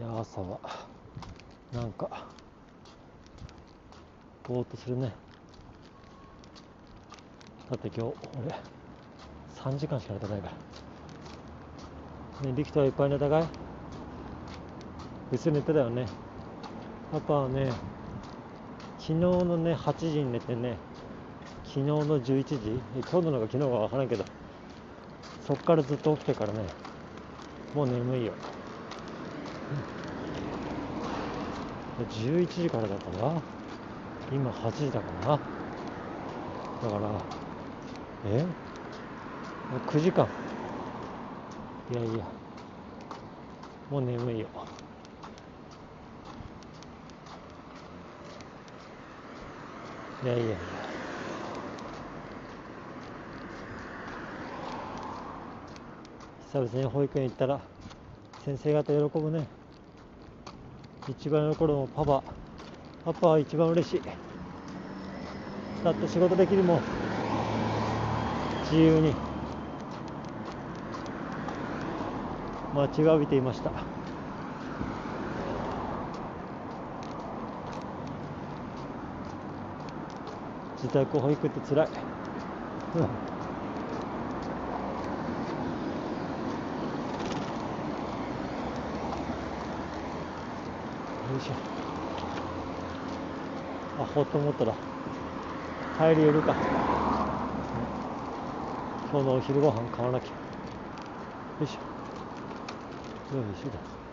や朝はなんかぼーっとするね。だって今日俺3時間しか寝てないから。ねリキトはいっぱい寝たかい？ぐっすり寝てたよね。パパはね昨日のね8時に寝てね昨日の11時？今日ののが昨日か分からんけどそっからずっと起きてからねもう眠いよ、うん、11時からだから今8時だからだからえ？もう9時間いやいや。もう眠いよ。いやいやいや。久々に保育園行ったら先生方喜ぶね。一番喜ぶのパパ。パパは一番嬉しい。だって仕事できるもん。自由に。待ちわびていました。自宅保育ってつらいよい。しょ。あほっと思ったら。帰り寄るか。今日のお昼ご飯買わなきゃ。よいしょ。よいしょだ。